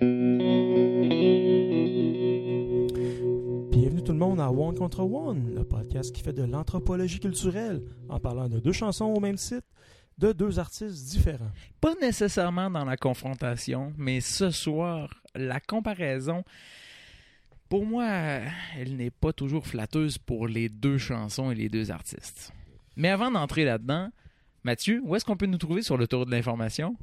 Bienvenue tout le monde à One contre One, le podcast qui fait de l'anthropologie culturelle en parlant de deux chansons au même site de deux artistes différents. Pas nécessairement dans la confrontation, mais ce soir, la comparaison, pour moi, elle n'est pas toujours flatteuse pour les deux chansons et les deux artistes. Mais avant d'entrer là-dedans, Mathieu, où est-ce qu'on peut nous trouver sur le tour de l'information?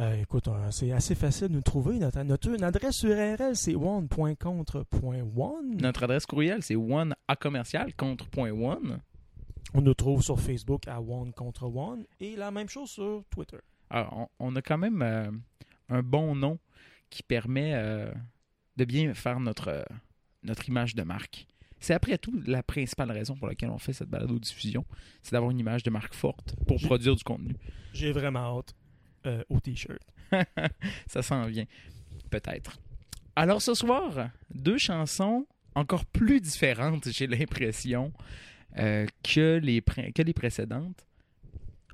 Euh, écoute, euh, c'est assez facile de nous trouver. Notre, notre- notre adresse URL, c'est one.contre.one. Notre adresse courriel, c'est one à commercial. On nous trouve sur Facebook à One contre One et la même chose sur Twitter. Alors, on, on a quand même euh, un bon nom qui permet euh, de bien faire notre, notre image de marque. C'est après tout la principale raison pour laquelle on fait cette balado-diffusion, c'est d'avoir une image de marque forte pour produire du contenu. J'ai vraiment hâte euh, au t-shirt. Ça s'en vient, peut-être. Alors ce soir, deux chansons encore plus différentes, j'ai l'impression, euh, que, les, que les précédentes.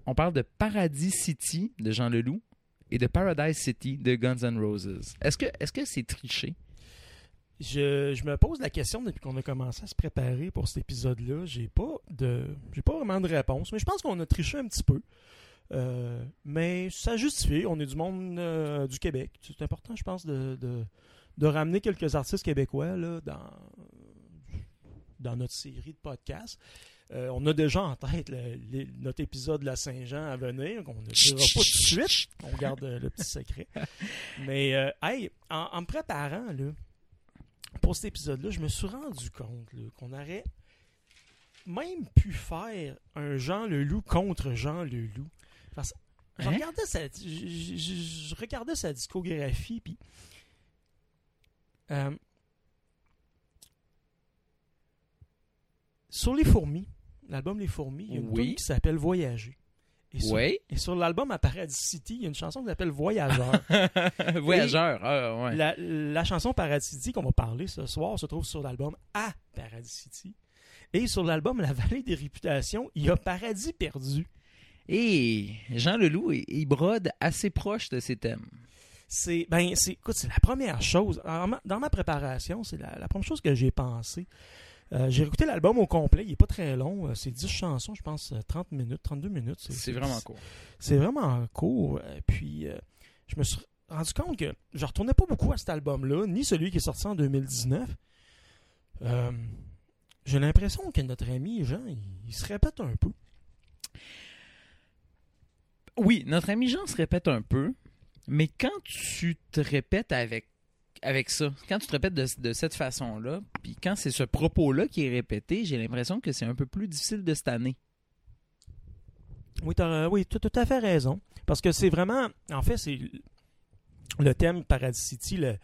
On parle de Paradis City de Jean Leloup et de Paradise City de Guns N' Roses. Est-ce que est-ce que c'est triché? Je, je me pose la question depuis qu'on a commencé à se préparer pour cet épisode-là. J'ai pas de, j'ai pas vraiment de réponse, mais je pense qu'on a triché un petit peu. Euh, mais ça justifie. On est du monde euh, du Québec. C'est important, je pense, de, de, ramener quelques artistes québécois là, dans, dans notre série de podcasts. Euh, on a déjà en tête notre épisode de la Saint-Jean à venir, qu'on ne dira pas tout de suite. On garde le petit secret. Mais, en, me préparant, là, pour cet épisode-là, je me suis rendu compte qu'on aurait même pu faire un Jean Leloup contre Jean Leloup. Parce je Hein? regardais sa, je, je- je- je regardais sa discographie, puis euh, sur Les Fourmis, l'album Les Fourmis, il y a une Oui. qui s'appelle Voyager. Et sur, Oui. et sur l'album à Paradis City, il y a une chanson qui s'appelle Voyageur. Voyageur. ah, ouais. La, la chanson Paradis City qu'on va parler ce soir se trouve sur l'album À Paradis City. Et sur l'album La Vallée des Réputations, il y a Paradis perdu. Et Jean Leloup, il, brode assez proche de ses thèmes. C'est ben c'est écoute, c'est la première chose dans ma préparation, c'est la, la première chose que j'ai pensé. Euh, j'ai écouté l'album au complet, il est pas très long, euh, c'est 10 chansons, je pense euh, 30 minutes, 32 minutes. C'est vraiment cool. C'est vraiment court. Euh, Puis, euh, je me suis rendu compte que je retournais pas beaucoup à cet album-là, ni celui qui est sorti en 2019. Euh, J'ai l'impression que notre ami Jean, il, il se répète un peu. Oui, notre ami Jean se répète un peu, mais quand tu te répètes avec, avec ça, quand tu te répètes de, cette façon-là, puis quand c'est ce propos-là qui est répété, j'ai l'impression que c'est un peu plus difficile de cette année. Oui, tu as, oui, t'as tout à fait raison. Parce que c'est vraiment, en fait, c'est le thème Paradis City, le-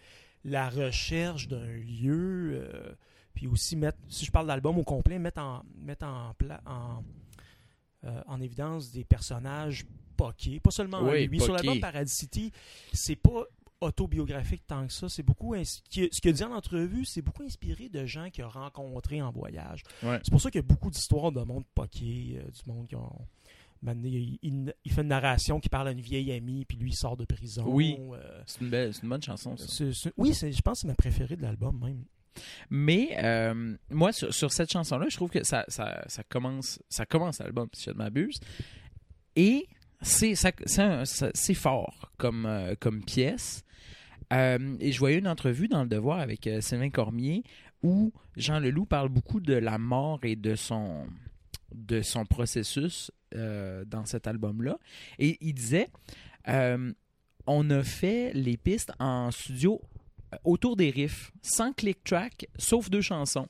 la recherche d'un lieu, euh, puis aussi mettre, si je parle d'album au complet, mettre en, mettre en, en, euh, en évidence des personnages poqués, pas seulement Oui, lui. Sur l'album Paradis City, c'est pas autobiographique tant que ça. C'est beaucoup ce qu'il a dit en entrevue, c'est beaucoup inspiré de gens qu'il a rencontrés en voyage. Ouais. C'est pour ça qu'il y a beaucoup d'histoires de monde poqué, euh, du monde qui ont. Maintenant, il, il- il fait une narration qui parle à une vieille amie, puis lui, il sort de prison. Oui. euh, C'est une, une bonne chanson, ça. oui, je pense que c'est ma préférée de l'album, même. Mais euh, moi, sur, sur cette chanson-là, je trouve que ça, ça, ça commence, ça commence l'album, si je ne m'abuse. Et c'est fort comme, euh, pièce. Euh, et je voyais une entrevue dans Le Devoir avec euh, Sylvain Cormier où Jean Leloup parle beaucoup de la mort et de son, de son processus dans cet album-là. Et il disait on a fait les pistes en studio autour des riffs, sans click track, sauf deux chansons.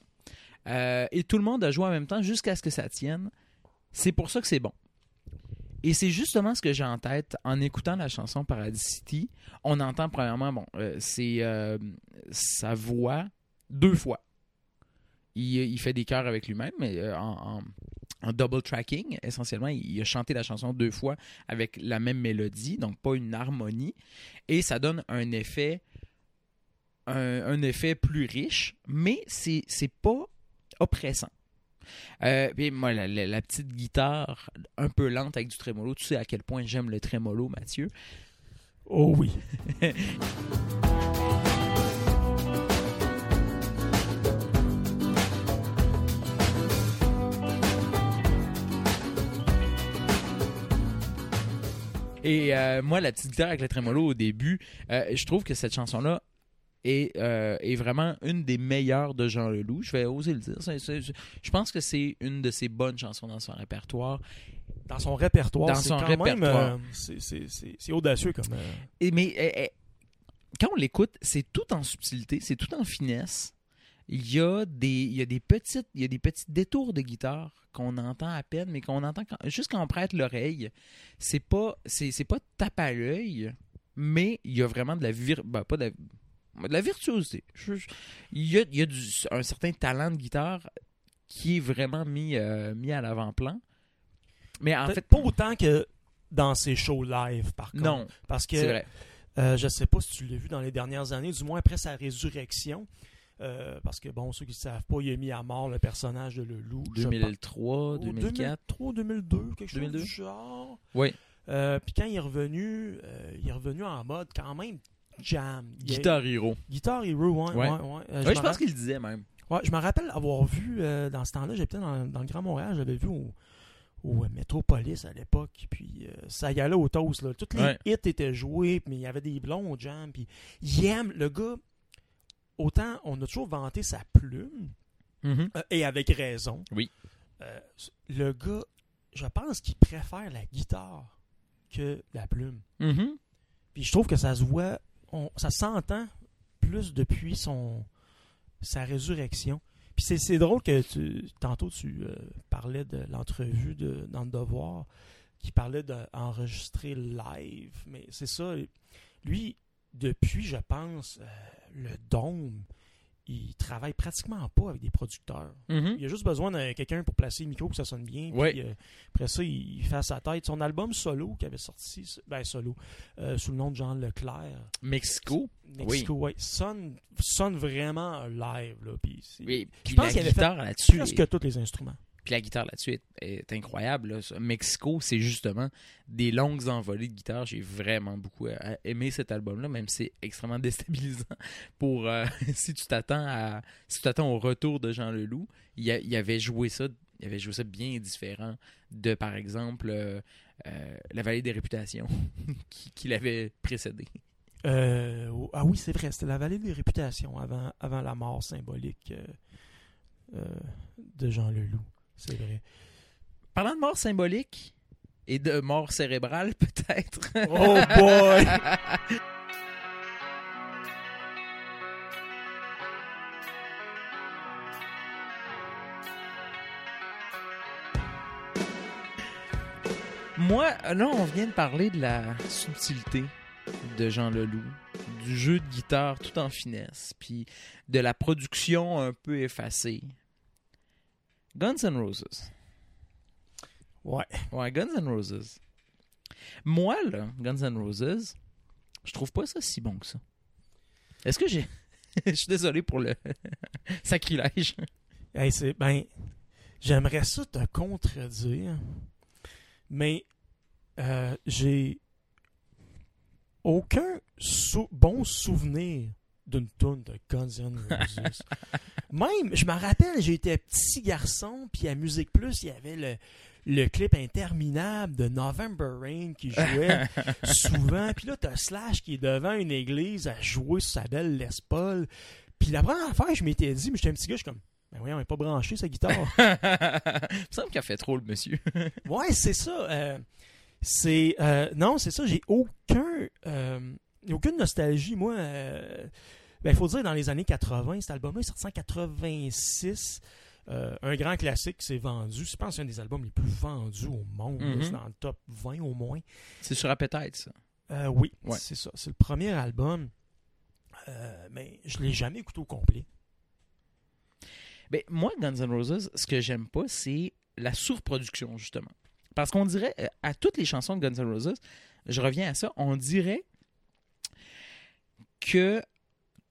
Et tout le monde a joué en même temps jusqu'à ce que ça tienne. C'est pour ça que c'est bon. Et c'est justement ce que j'ai en tête en écoutant la chanson Paradis City. On entend premièrement, bon, euh, c'est euh, sa voix deux fois. Il, fait des chœurs avec lui-même, mais euh, en, double tracking, essentiellement, il, a chanté la chanson deux fois avec la même mélodie, donc pas une harmonie. Et ça donne un effet un, un effet plus riche, mais c'est pas oppressant. Euh, puis moi, la, petite guitare un peu lente avec du trémolo. Tu sais à quel point j'aime le trémolo, Mathieu? Oh oui. Et euh, moi, la petite guitare avec le trémolo au début, euh, je trouve que cette chanson-là est, euh, est vraiment une des meilleures de Jean Leloup. Je vais oser le dire. Je pense que c'est une de ses bonnes chansons dans son répertoire. Dans son répertoire, Dans c'est son quand répertoire. même... euh, c'est- audacieux comme... euh, Et, mais eh, eh, quand on l'écoute, c'est tout en subtilité, c'est tout en finesse. Il y a des, il y a des petites, il y a des petits détours de guitare qu'on entend à peine, mais qu'on entend quand- juste quand on prête l'oreille. C'est pas, c'est, c'est pas tape à l'œil, mais il y a vraiment de la vir, ben, pas de la, de la virtuosité. Il y a, il y a du- un certain talent de guitare qui est vraiment mis, euh, mis à l'avant-plan. Mais en fait, pas autant que dans ses shows live, par contre. non, Parce que vrai. Euh, je sais pas si tu l'as vu dans les dernières années, du moins après sa résurrection. Euh, parce que, bon, ceux qui ne savent pas, il a mis à mort le personnage de le loup. je pense. 2003, 2004. 2003, 2002, quelque chose 2002. du genre. Oui. Euh, Puis quand il est revenu, il est revenu en mode quand même jam. Guitar Hero. Guitar Hero, ouais. Ouais. ouais, ouais. Euh, je pense qu'il le disait même. Ouais, je me rappelle avoir vu euh, dans ce temps-là, j'étais dans, dans le Grand Montréal, j'avais vu au, au euh, Metropolis à l'époque, puis ça y allait au toast. Là. Tous les Ouais. hits étaient joués, mais il y avait des blonds au jam, puis il aime, le gars, autant on a toujours vanté sa plume, euh, et avec raison. Oui. Le gars, je pense qu'il préfère la guitare que la plume. Mhm. Puis je trouve que ça se voit, ça s'entend plus depuis son sa résurrection. Puis c'est, drôle que tantôt tu euh, parlais de l'entrevue de, dans le Devoir qui parlait d'enregistrer live. Mais c'est ça. Lui, depuis, je pense, euh, le Dôme, il travaille pratiquement pas avec des producteurs. Mhm. Il a juste besoin de quelqu'un pour placer le micro pour que ça sonne bien. Puis, Ouais. euh, après ça, il, il fait à sa tête. Son album solo qui avait sorti, ben solo, euh, sous le nom de Jean Leclerc, Mexico? Mexico, ouais, sonne, sonne vraiment live. Là, puis Oui, je pense qu'il avait fait presque tous les instruments. Puis la guitare là-dessus est, incroyable. Mexico, c'est justement des longues envolées de guitare. J'ai vraiment beaucoup euh, aimé cet album-là, même si c'est extrêmement déstabilisant. Pour euh, si tu t'attends au retour de Jean Leloup, il, a- il avait joué ça, il avait joué ça bien différent de par exemple euh, La Vallée des Réputations qui, l'avait précédé. Oh, ah oui, c'est vrai, c'était la vallée des réputations avant, avant la mort symbolique de Jean Leloup. C'est vrai. Parlant de mort symbolique et de mort cérébrale peut-être. Oh boy! Moi, là, on vient de parler de la subtilité de Jean Leloup, du jeu de guitare tout en finesse, puis de la production un peu effacée. Guns N' Roses. Ouais. Ouais, Guns N' Roses. Moi, là, Guns N' Roses, je trouve pas ça si bon que ça. Est-ce que j'ai. Je suis désolé pour le sacrilège. Hey, c'est ben j'aimerais ça te contredire, mais euh, j'ai aucun sou- bon souvenir d'une tune de Guns N' Roses. Même, je me rappelle, j'étais petit garçon, puis à Musique Plus, il y avait le, le clip interminable de November Rain qui jouait souvent. Puis là, t'as Slash qui est devant une église à jouer sur sa belle Les Paul. Puis la première affaire, je m'étais dit, mais j'étais un petit gars, je suis comme, ben voyons, il n'est pas branché sa guitare. Il me semble qu'il a fait trop le monsieur. ouais, c'est ça. euh, c'est euh, non, c'est ça. J'ai aucun, euh, aucune nostalgie. Moi, euh, ben, il faut dire dans les années 80, cet album-là est sorti en 86. Euh, un grand classique s'est vendu. Je pense que c'est un des albums les plus vendus au monde. Mhm. C'est dans le top 20 au moins. C'est sur Appetite, ça. Euh, oui, Ouais. c'est ça. C'est le premier album. Euh, mais je l'ai jamais écouté au complet. Ben, moi, Guns N' Roses, ce que j'aime pas, c'est la surproduction, justement. Parce qu'on dirait, à toutes les chansons de Guns N' Roses, je reviens à ça, on dirait que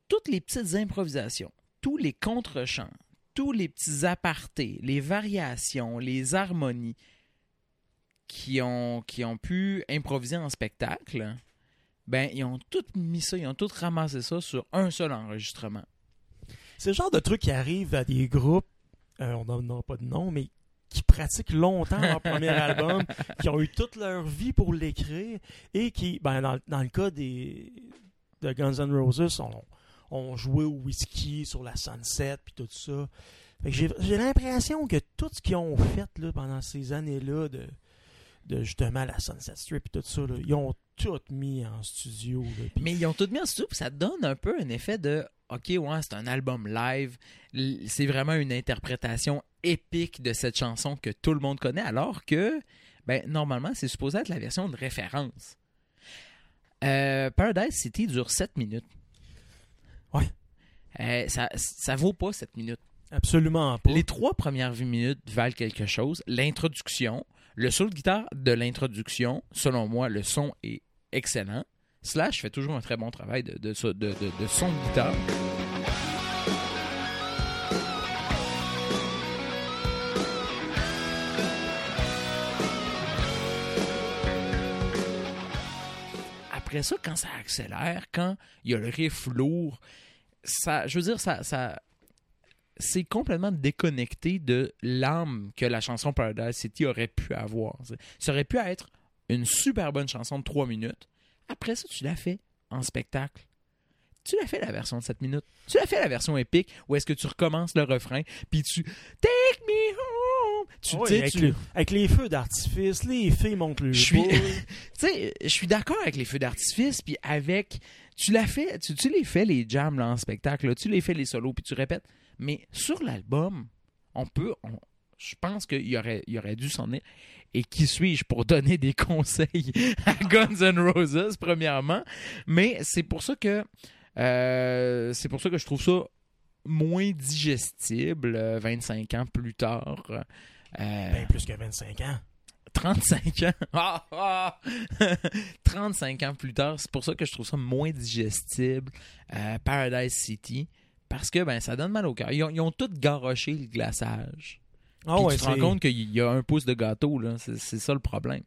toutes les petites improvisations, tous les contre-chants, tous les petits apartés, les variations, les harmonies qui ont, qui ont pu improviser en spectacle, ben, ils ont tout mis ça, ils ont tout ramassé ça sur un seul enregistrement. C'est le genre de truc qui arrive à des groupes, euh, on n'en a pas de nom, mais qui pratiquent longtemps leur premier album, qui ont eu toute leur vie pour l'écrire et qui, ben, dans, dans le cas des Guns N' Roses, ont, ont joué au whisky sur la Sunset puis tout ça. J'ai l'impression que tout ce qu'ils ont fait là, pendant ces années-là de, justement la Sunset Strip et tout ça, ils ont tout mis en studio. Mais ils ont tout mis en studio, ça donne un peu un effet de OK, ouais, c'est un album live. C'est vraiment une interprétation épique de cette chanson que tout le monde connaît, alors que, ben, normalement, c'est supposé être la version de référence. Euh, Paradise City dure 7 minutes. Ouais. Euh, ça, ça vaut pas 7 minutes. Absolument pas. Les trois premières 8 minutes valent quelque chose. L'introduction, le solo de guitare de l'introduction, selon moi, le son est excellent. Slash fait toujours un très bon travail de, de, de- de son de guitare. Après ça, quand ça accélère, quand il y a le riff lourd, ça, je veux dire, ça, c'est complètement déconnecté de l'âme que la chanson Paradise City aurait pu avoir. Ça aurait pu être une super bonne chanson de 3 minutes. Après ça, tu l'as fait en spectacle. Tu l'as fait la version de 7 minutes. Tu l'as fait la version épique où est-ce que tu recommences le refrain puis tu Take me home. Tu tu sais, avec, tu- le- avec les feux d'artifice, les filles montent le Je suis- boule. tu sais, je suis d'accord avec les feux d'artifice, puis avec. Tu l'as fait, tu, tu les fais les jams là, en spectacle, là, tu les fais les solos, puis tu répètes. Mais sur l'album, on peut. on- je pense qu'il y aurait, il aurait dû s'en ir. Et qui suis-je pour donner des conseils à Guns N' Roses, premièrement? Mais c'est pour ça que. euh, c'est pour ça que je trouve ça moins digestible euh, 25 ans plus tard. Euh, Ben, plus que 25 ans. 35 ans. Ah, ah! 35 ans plus tard, c'est pour ça que je trouve ça moins digestible. euh, Paradise City. Parce que ben ça donne mal au cœur. Ils ont, ils ont tout garoché le glaçage. Ah Puis ouais, tu te rends compte qu'il y a un pouce de gâteau, là. C'est, ça le problème.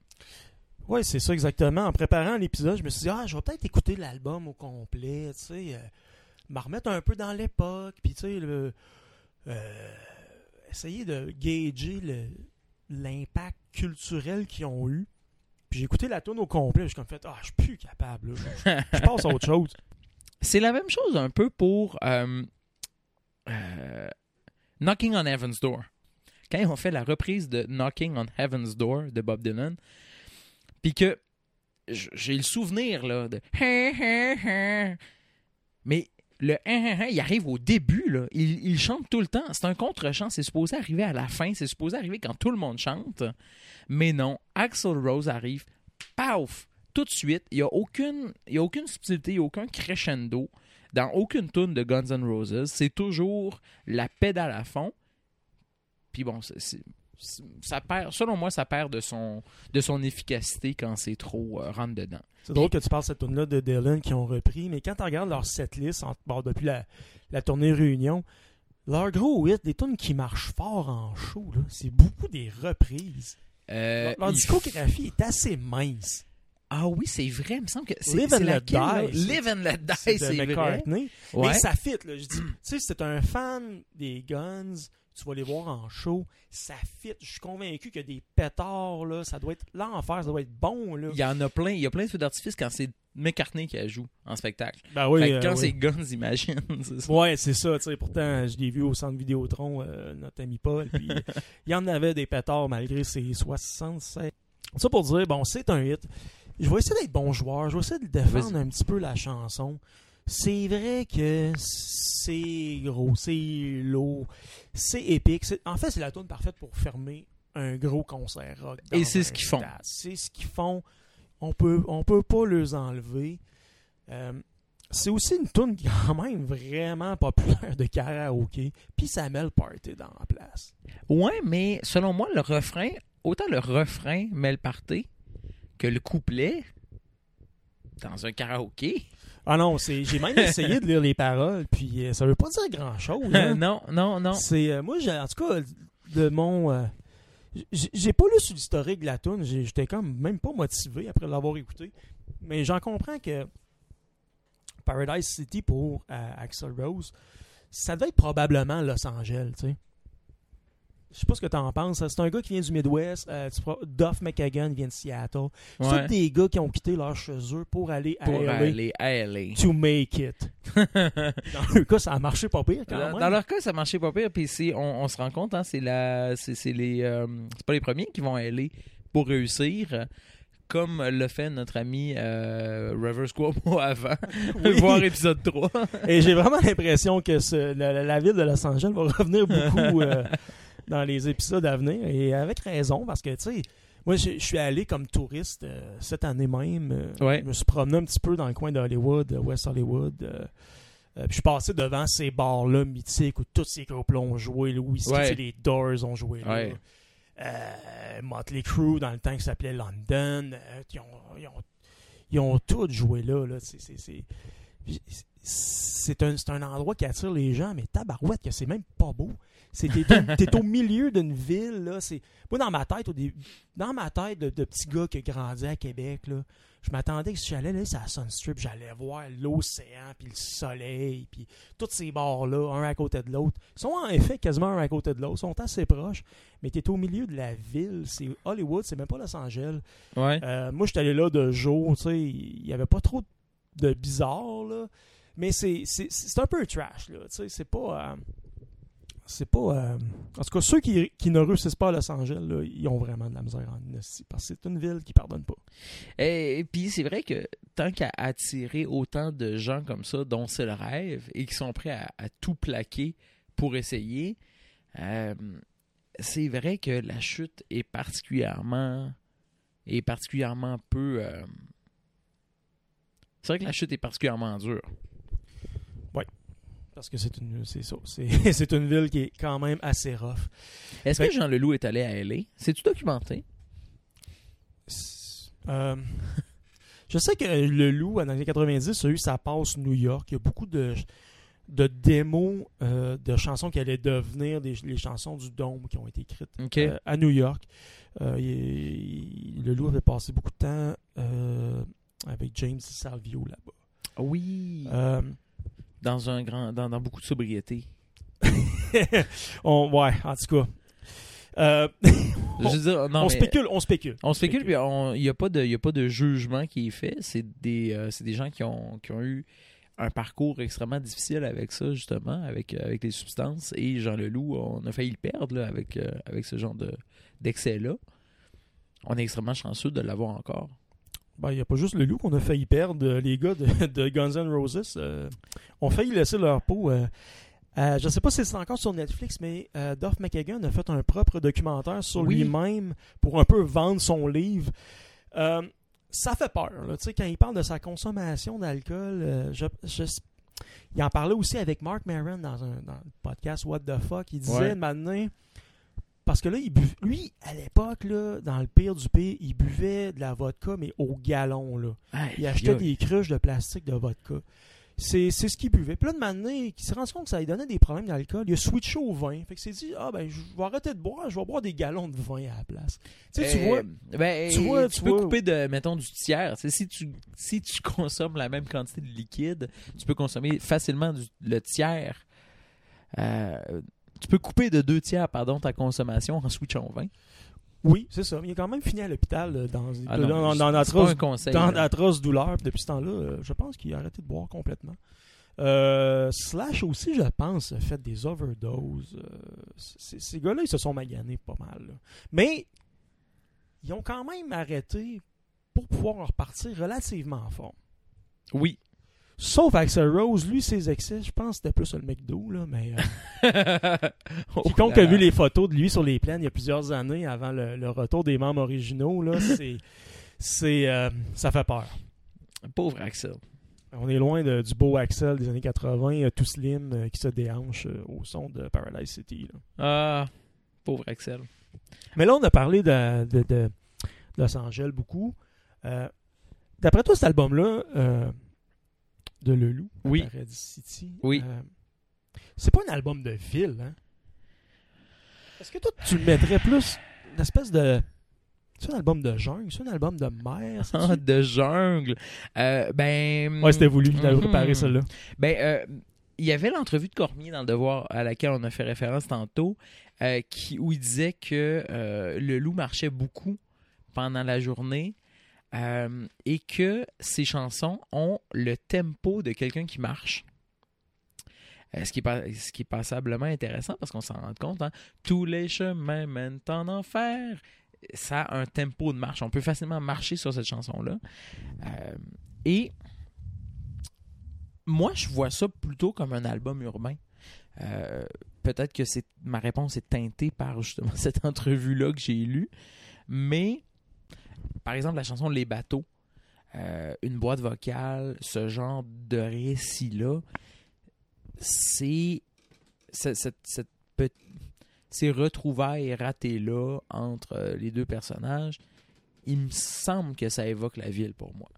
Ouais, c'est ça exactement. En préparant l'épisode, je me suis dit, ah, je vais peut-être écouter l'album au complet, tu sais, euh, me remettre un peu dans l'époque, puis tu sais, le, euh, essayer de gager l'impact culturel qu'ils ont eu. Puis j'ai écouté la tune au complet, je suis comme fait, ah, je suis plus capable, je, je passe à autre chose. C'est la même chose un peu pour euh, euh, Knocking on Heaven's Door. Quand ils ont fait la reprise de Knocking on Heaven's Door de Bob Dylan, puis que j'ai le souvenir là de mais le il arrive au début il, chante tout le temps, c'est un contre-chant, c'est supposé arriver à la fin, c'est supposé arriver quand tout le monde chante. Mais non, Axel Rose arrive, paf, tout de suite, il n'y a aucune a aucune subtilité, il n'y a aucun crescendo dans aucune tune de Guns N' Roses, c'est toujours la pédale à fond. Puis bon, c'est- ça perd, selon moi, ça perd de son, de son efficacité quand c'est trop euh, rentre dedans. C'est drôle que tu parles de cette tune-là de Dylan qui ont repris, mais quand tu regardes leur setlist en- bon, depuis la, la tournée Réunion, leur gros hit, des tunes qui marchent fort en show, c'est beaucoup des reprises. Euh, leur discographie est assez mince. Ah oui, c'est vrai, il me semble que c'est Live c'est and Let? Die, c'est- Live and Let Die, C'est c'est vrai. McCartney. Ouais. Mais ça fit, là. Je dis, tu sais, t'es un fan des Guns, tu vas les voir en show, ça fit. Je suis convaincu que des pétards, là, ça doit être l'enfer, ça doit être bon, là. Il y en a plein, il y a plein de feux d'artifice quand c'est McCartney qui joue en spectacle. Ben oui, que euh, quand oui. c'est Guns, imagine. ça. Ouais, c'est ça, tu sais. Pourtant, je l'ai vu au centre Vidéotron, euh, notre ami Paul, puis il y en avait des pétards malgré ses 67. Ça pour dire, bon, c'est un hit. Je vais essayer d'être bon joueur, je vais essayer de défendre un petit peu la chanson. C'est vrai que c'est gros, c'est lourd, c'est épique. C'est- En fait, c'est la tune parfaite pour fermer un gros concert rock. Et c'est ce qu'ils font. C'est ce qu'ils font. On peut, on peut pas les enlever. Euh, c'est aussi une tune quand même vraiment populaire de karaoké. Puis ça met le party dans la place. Ouais, mais selon moi, le refrain, autant le refrain met le party que le couplet dans un karaoké. Ah non, c'est j'ai même essayé de lire les paroles, puis euh, ça veut pas dire grand chose. non, non, non. C'est euh, moi, j'ai- en tout cas, de mon, euh, j'ai j'ai pas lu sur l'historique de la tune. J'étais comme même pas motivé après l'avoir écouté, mais j'en comprends que Paradise City pour euh, Axel Rose, ça devait être probablement Los Angeles, tu sais. Je sais pas ce que t'en penses. C'est un gars qui vient du Midwest. euh, tu Duff McKagan vient de Seattle. C'est Ouais. tous des gars qui ont quitté leur chez eux pour aller à Pour LA aller à LA. to make it. Dans le cas, ça a marché pas pire quand Dans, même. dans leur cas, ça marchait pas pire. Puis on, on se rend compte, hein, c'est la, c'est c'est les, euh, c'est pas les premiers qui vont aller pour réussir, comme le fait notre ami euh, Rivers Cuomo avant, Oui. voir épisode 3. Et j'ai vraiment l'impression que ce- la, la- la ville de Los Angeles va revenir beaucoup euh, dans les épisodes à venir. Et avec raison, parce que, tu sais, moi, je je suis allé comme touriste euh, cette année même. euh, Ouais. Je me suis promené un petit peu dans le coin d'Hollywood, euh, West Hollywood. euh, puis je suis passé devant ces bars-là mythiques où tous ces groupes-là ont joué. Le whisky, Ouais. tu sais, les Doors ont joué là. Ouais. Motley Crue dans le temps qui s'appelait London. ils, ont, ils, ont, ils ont tous joué là. là. C'est- un, c'est un endroit qui attire les gens, mais tabarouette, que c'est même pas beau. T'es, au- milieu d'une ville, là. C'est, moi, dans ma tête, au début, dans ma tête de, de petit gars qui a grandi à Québec, là, je m'attendais que si j'allais là, c'est à Sunstrip, j'allais voir l'océan, puis le soleil, puis tous ces bars-là, un à côté de l'autre. Ils sont en effet quasiment un à côté de l'autre, ils sont assez proches, mais t'es au milieu de la ville. C'est Hollywood, c'est même pas Los Angeles. Ouais. Euh, moi, j'étais allé là de jour, tu sais, il y avait pas trop de bizarre, là. Mais c'est, un peu trash, là, tu sais, c'est pas... euh, c'est pas... euh, en tout cas, ceux qui, qui ne réussissent pas à Los Angeles, ils ont vraiment de la misère en parce que c'est une ville qui pardonne pas. Et, puis c'est vrai que tant qu'à attirer autant de gens comme ça, dont c'est le rêve, et qui sont prêts à, à tout plaquer pour essayer, euh, c'est vrai que la chute est particulièrement est particulièrement peu. euh, c'est vrai que la chute est particulièrement dure. Parce que c'est une, c'est ça, c'est, c'est une ville qui est quand même assez rough. Est-ce Ben- que Jean Leloup est allé à LA C'est-tu documenté? Euh, je sais que le loup, dans les années 90, a eu sa passe New York. Il y a beaucoup de, de démos euh, de chansons qui allaient devenir des, les chansons du Dôme qui ont été écrites euh, à New York. Euh, il- il- le loup avait passé beaucoup de temps avec James Salvio là-bas. oui. Dans un grand, dans, dans beaucoup de sobriété. on, ouais, en tout cas. Euh, veux dire, non, on spécule, on spécule. On spécule, puis on- il n'y a, pas de- y a pas de jugement qui est fait. C'est des, euh, des gens qui ont, qui ont eu un parcours extrêmement difficile avec ça, justement, avec, euh, avec les substances. Et Jean Leloup, on a failli le perdre là, avec, euh, avec ce genre de, d'excès-là. On est extrêmement chanceux de l'avoir encore. Ben, il n'y a pas juste le loup qu'on a failli perdre. Euh, Les gars de, de Guns N' Roses euh, ont failli laisser leur peau. euh, euh, je ne sais pas si c'est encore sur Netflix, mais euh, Duff McKagan a fait un propre documentaire sur Oui. lui-même pour un peu vendre son livre. Ça fait peur. Là, Tu sais, quand il parle de sa consommation d'alcool, je, je- il en parlait aussi avec Mark Maron dans, un, dans le podcast What the Fuck. Il disait Ouais. maintenant, parce que là, il buv- lui, à l'époque, là, dans le pire du pire, il buvait de la vodka, mais au galon. Là. Il achetait des cruches de plastique de vodka. C'est c'est ce qu'il buvait. Puis là, de maintenant, il s'est rendu compte que ça lui donnait des problèmes d'alcool. Il a switché au vin. Fait que s'est dit, ah ben, je vais arrêter de boire, je vais boire des galons de vin à la place. Tu sais, tu Euh, vois, ben, tu vois- tu peux vois- couper de, mettons, du tiers. Tu sais, si tu, si tu consommes la même quantité de liquide, tu peux consommer facilement du- le tiers. Euh, tu peux couper de deux tiers, pardon, ta consommation en switchant au vin. oui, c'est ça. Il a quand même fini à l'hôpital euh, dans, Ah dans, non, dans, conseil. douleurs. Puis depuis ce temps-là, euh, je pense qu'il a arrêté de boire complètement. Euh, Slash aussi, je pense, a fait des overdoses. Euh, ces gars-là, ils se sont maganés pas mal. là. Mais ils ont quand même arrêté pour pouvoir repartir relativement fort. Oui. Sauf Axel Rose, lui, ses excès, je pense que c'était plus le McDo, là, mais euh, Oh quiconque a vu les photos de lui sur les plaines il y a plusieurs années avant le, le retour des membres originaux, là, c'est, c'est, euh, ça fait peur. Pauvre Axel. On est loin de- du beau Axel des années 80, euh, tout slim, qui se déhanche au son de Paradise City. là. Ah, pauvre Axel. Mais là, on a parlé de, de, de Los Angeles beaucoup. Euh, d'après toi, cet album-là, euh, de Le Loup, Oui. City, Oui. euh, c'est pas un album de ville, hein? Est-ce que toi, tu le mettrais plus une espèce de. C'est un album de jungle, c'est un album de mer. Ah, de jungle. Euh, ben. Ouais, c'était voulu, j'avais Mhm. préparé celle-là. Ben, euh, il y avait l'entrevue de Cormier dans le Devoir à laquelle on a fait référence tantôt, euh, qui, où il disait que le loup marchait beaucoup pendant la journée euh, et que ses chansons ont le tempo de quelqu'un qui marche. Euh, ce, qui est passablement intéressant parce qu'on s'en rend compte. hein. Tous les chemins mènent en enfer. Ça a un tempo de marche. On peut facilement marcher sur cette chanson-là. Euh, et moi, je vois ça plutôt comme un album urbain. Peut-être que ma réponse est teintée par justement cette entrevue-là que j'ai lue. Mais, par exemple, la chanson Les bateaux, euh, une boîte vocale, ce genre de récit-là, ces retrouvailles ratées-là entre euh, les deux personnages, il me semble que ça évoque la ville pour moi.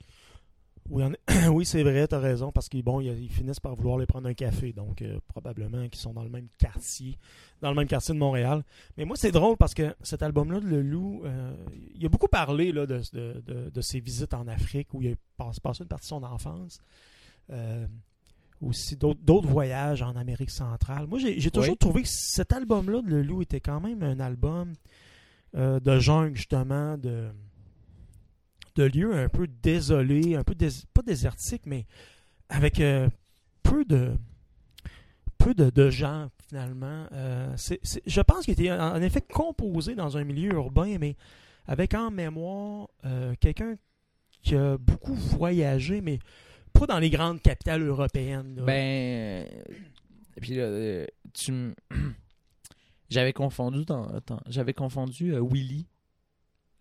Oui, c'est vrai, t'as raison, parce qu'ils bon, ils, finissent par vouloir les prendre un café, donc euh, probablement qu'ils sont dans le même quartier, dans le même quartier de Montréal. Mais moi, c'est drôle parce que cet album-là, de Le Loup, euh, il a beaucoup parlé là, de, de, de- de ses visites en Afrique, où il a passé une partie de son enfance. Euh, aussi d'autres voyages en Amérique centrale. Moi, j'ai toujours Oui. trouvé que cet album-là de Le Loup était quand même un album euh, de jungle, justement, de de un peu désolés, un peu dés- pas désertiques, mais avec euh, peu de peu de, gens finalement. Euh, je pense qu'il était en effet composé dans un milieu urbain, mais avec en mémoire euh, quelqu'un qui a beaucoup voyagé, mais pas dans les grandes capitales européennes. là. Ben. euh, Puis là, tu J'avais confondu, dans- j'avais confondu Willy,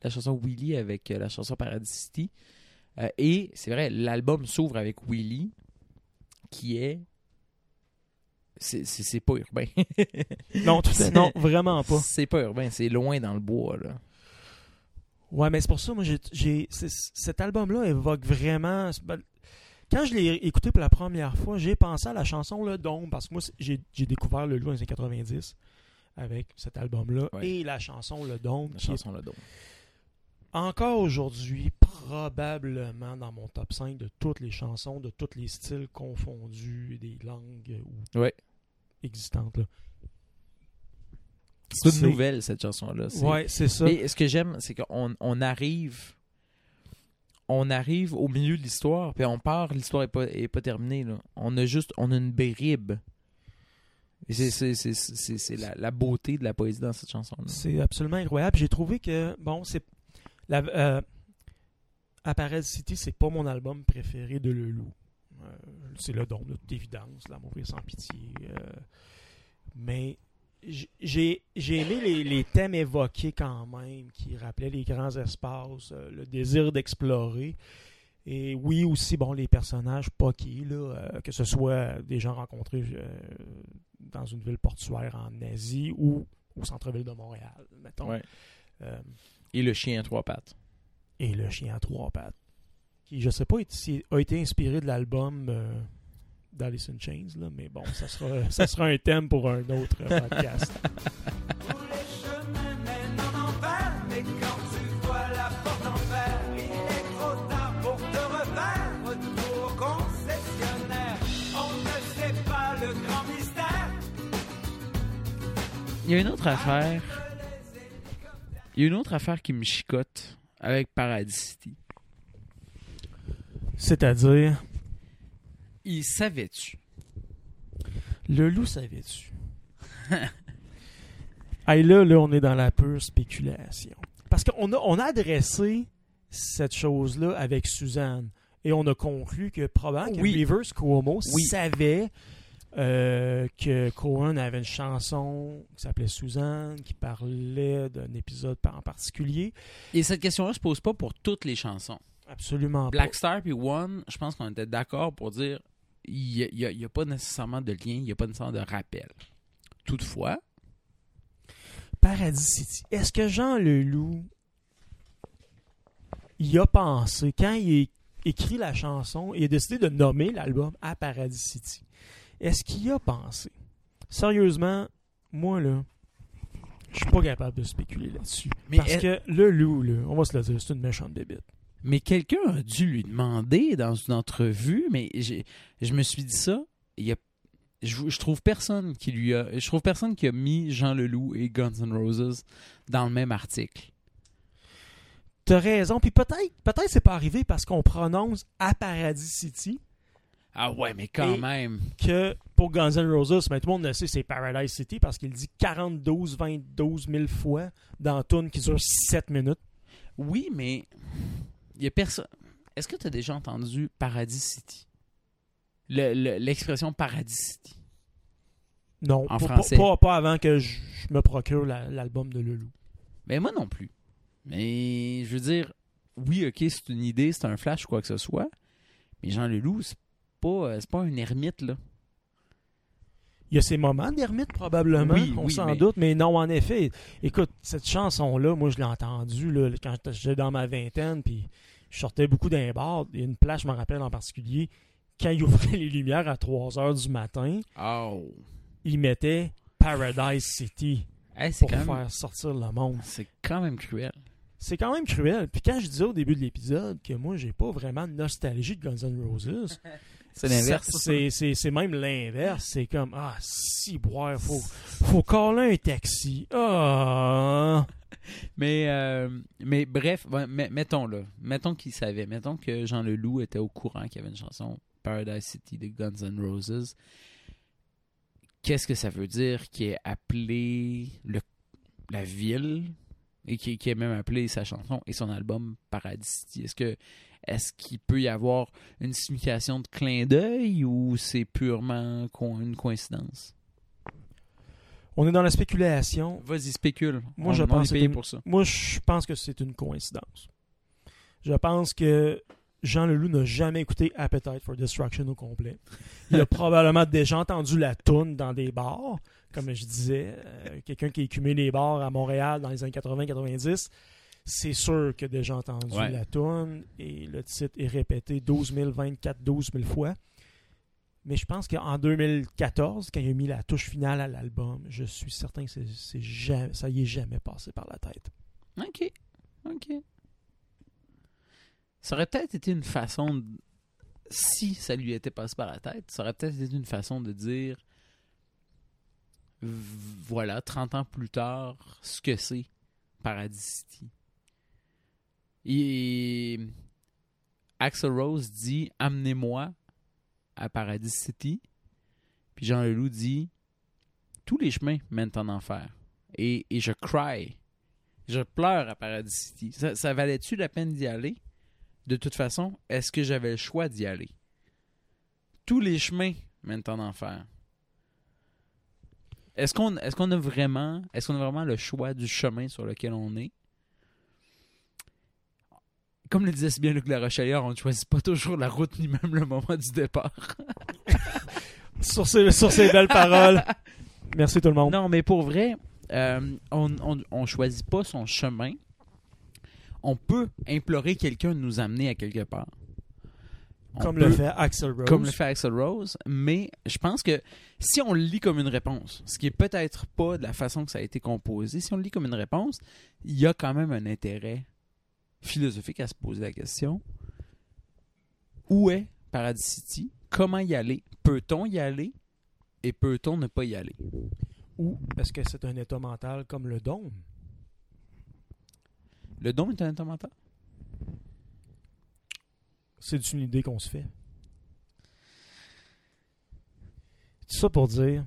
la chanson Willy avec euh, la chanson Paradise City. Euh, et c'est vrai, l'album s'ouvre avec Willy, qui est. C'est pas urbain. non, tout à- non, vraiment pas. C'est pas urbain, c'est loin dans le bois, là. Ouais, mais c'est pour ça, moi, j'ai, cet album-là évoque vraiment. ben, Quand je l'ai écouté pour la première fois, j'ai pensé à la chanson Le Dôme, parce que moi, j'ai, découvert le loup dans les années 90 avec cet album-là, Ouais. et la chanson Le Dôme, La est chanson là donc. Encore aujourd'hui probablement dans mon top 5 de toutes les chansons, de tous les styles confondus, des langues ou Ouais. existantes. Là. C'est une nouvelle, cette chanson-là. Ouais, c'est ça. Et ce que j'aime, c'est qu'on on arrive, on arrive au milieu de l'histoire, puis on part, l'histoire est pas, est pas terminée. Là. On a juste, on a une bribe. C'est la, la beauté de la poésie dans cette chanson-là. C'est absolument incroyable. J'ai trouvé que, bon, c'est. La, euh, Appareil City, c'est pas mon album préféré de Le Loup. Euh, c'est le don, de toute évidence, L'amour est sans pitié. euh, mais j'ai j'ai aimé les, les thèmes évoqués quand même, qui rappelaient les grands espaces, euh, le désir d'explorer. Et oui, aussi, bon, les personnages poqués, là, euh, que ce soit des gens rencontrés dans une ville portuaire en Asie ou au centre-ville de Montréal, mettons. Ouais. Et le chien à trois pattes. et le chien à trois pattes, qui, je sais pas si a été inspiré de l'album euh, d'Alice in Chains, là, mais bon, ça sera, ça sera un thème pour un autre podcast. Il y a une autre affaire. Il y a une autre affaire qui me chicote avec Paradis City. C'est-à-dire, Il savait-tu? le loup savait-tu? hey, là, là, on est dans la pure spéculation. Parce qu'on a, on a adressé cette chose-là avec Suzanne. Et on a conclu que probablement que. Rivers Cuomo Oui. savait euh, que Cohen avait une chanson qui s'appelait Suzanne, qui parlait d'un épisode en particulier. Et cette question-là se pose pas pour toutes les chansons. Absolument Black Star puis One, je pense qu'on était d'accord pour dire il n'y a, il pas nécessairement de lien, il n'y a pas nécessairement de rappel. Toutefois, pas. Paradis City. Est-ce que Jean Leloup y a pensé quand il a écrit la chanson et a décidé de nommer l'album à Paradis City? Est-ce qu'il y a pensé? Sérieusement, moi là, je suis pas capable de spéculer là-dessus. Parce elle- que le loup, là, on va se le dire, c'est une méchante bébête. mais quelqu'un a dû lui demander dans une entrevue, mais je me suis dit ça, il y a, je, je trouve personne qui lui a. Je trouve personne qui a mis Jean Leloup et Guns N' Roses dans le même article. T'as raison. Puis peut-être, peut-être c'est pas arrivé parce qu'on prononce à Paradis City Ah ouais, mais quand Et- même. que pour Guns N' Roses, mais tout le monde le sait, c'est Paradise City parce qu'il dit 42, 22 000 fois dans tune qui dure 7 minutes. Oui, mais il y a personne. Est-ce que tu as déjà entendu Paradis City? Le- le- L'expression Paradis City. Non, En pas, français. Pas, pas avant que je, me procure la- l'album de Leloup. Ben moi non plus. Mais je veux dire, oui, ok, c'est une idée, c'est un flash, quoi que ce soit. Mais Jean Leloup, c'est pas, euh, c'est pas un ermite, là. Il y a ces moments d'ermite, probablement, Oui, on oui, s'en mais- doute, mais non, en effet. Écoute, cette chanson-là, moi, je l'ai entendue là, quand j'étais dans ma vingtaine, puis je sortais beaucoup d'un bar. Il y a une place, je me rappelle en particulier, quand il ouvrait les lumières à 3 heures du matin, Oh. il mettait Paradise City pour même, faire sortir le monde. c'est quand même cruel. C'est quand même cruel. Puis quand je disais au début de l'épisode que moi, j'ai pas vraiment de nostalgie de Guns N' Roses, C'est l'inverse. C'est, même l'inverse. C'est comme, ah, si, boire, faut, faut caller un taxi. Ah! Mais, euh, mais bref, mais- mettons là. Mettons qu'il savait. Mettons que Jean Leloup était au courant qu'il y avait une chanson Paradise City de Guns N' Roses. Qu'est-ce que ça veut dire qui est appelé le, la ville et qui, qui est même appelé sa chanson et son album Paradise City? Est-ce que est-ce qu'il peut y avoir une signification de clin d'œil ou c'est purement co- une coïncidence? On est dans la spéculation. Vas-y, spécule. Moi, On- je on pense est que payé c'est une- pour ça. Moi, je pense que c'est une coïncidence. Je pense que Jean Leloup n'a jamais écouté Appetite for Destruction au complet. Il a probablement déjà entendu la toune dans des bars, comme je disais. Euh, Quelqu'un qui a écumé les bars à Montréal dans les années 80-90, c'est sûr a déjà entendu Ouais. la toune et le titre est répété 12 000, 24, 12 000 fois. Mais je pense qu'en 2014, quand il a mis la touche finale à l'album, je suis certain que jamais, ça y est jamais passé par la tête. OK. OK. Ça aurait peut-être été une façon, de- si ça lui était passé par la tête, ça aurait peut-être été une façon de dire, voilà, 30 ans plus tard, ce que c'est Paradis City. Et Axel Rose dit, amenez-moi à Paradis City. Puis Jean Leloup dit, tous les chemins mènent en enfer. Et, je cry. Je pleure à Paradis City. Ça, valait-tu la peine d'y aller? De toute façon, est-ce que j'avais le choix d'y aller? Tous les chemins mènent en enfer. Est-ce qu'on est qu'on a vraiment le choix du chemin sur lequel on est? Comme le disait si bien Luc La Rochelière, on ne choisit pas toujours la route ni même le moment du départ. Sur ces, sur ces belles paroles. Merci tout le monde. Non, mais pour vrai, euh, on, on choisit pas son chemin. On peut implorer quelqu'un de nous amener à quelque part. On Comme peut- le fait Axel Rose. Comme le fait Axel Rose, mais je pense que si on le lit comme une réponse, ce qui est peut-être pas de la façon que ça a été composé, si on le lit comme une réponse, il y a quand même un intérêt philosophique à se poser la question. Où est Paradis City? Comment y aller? Peut-on y aller? Et peut-on ne pas y aller? Ou est-ce que c'est un état mental comme le dôme? Le dôme est un état mental? C'est une idée qu'on se fait. Tout ça pour dire,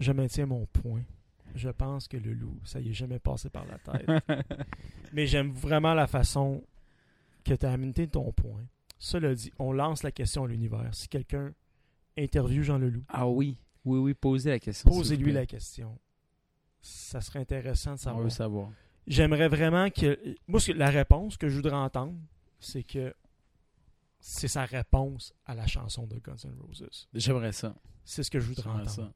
je maintiens mon point. Je pense que le loup, ça y est jamais passé par la tête. Mais j'aime vraiment la façon que tu as amené ton point. Cela dit, on lance la question à l'univers. Si quelqu'un interviewe Jean Leloup, Ah oui, oui, oui, posez la question. posez-lui la question. Ça serait intéressant de On savoir. veut savoir. J'aimerais vraiment que. Moi, la réponse que je voudrais entendre, c'est que c'est sa réponse à la chanson de Guns N' Roses. J'aimerais ça. C'est ce que je voudrais entendre. ça.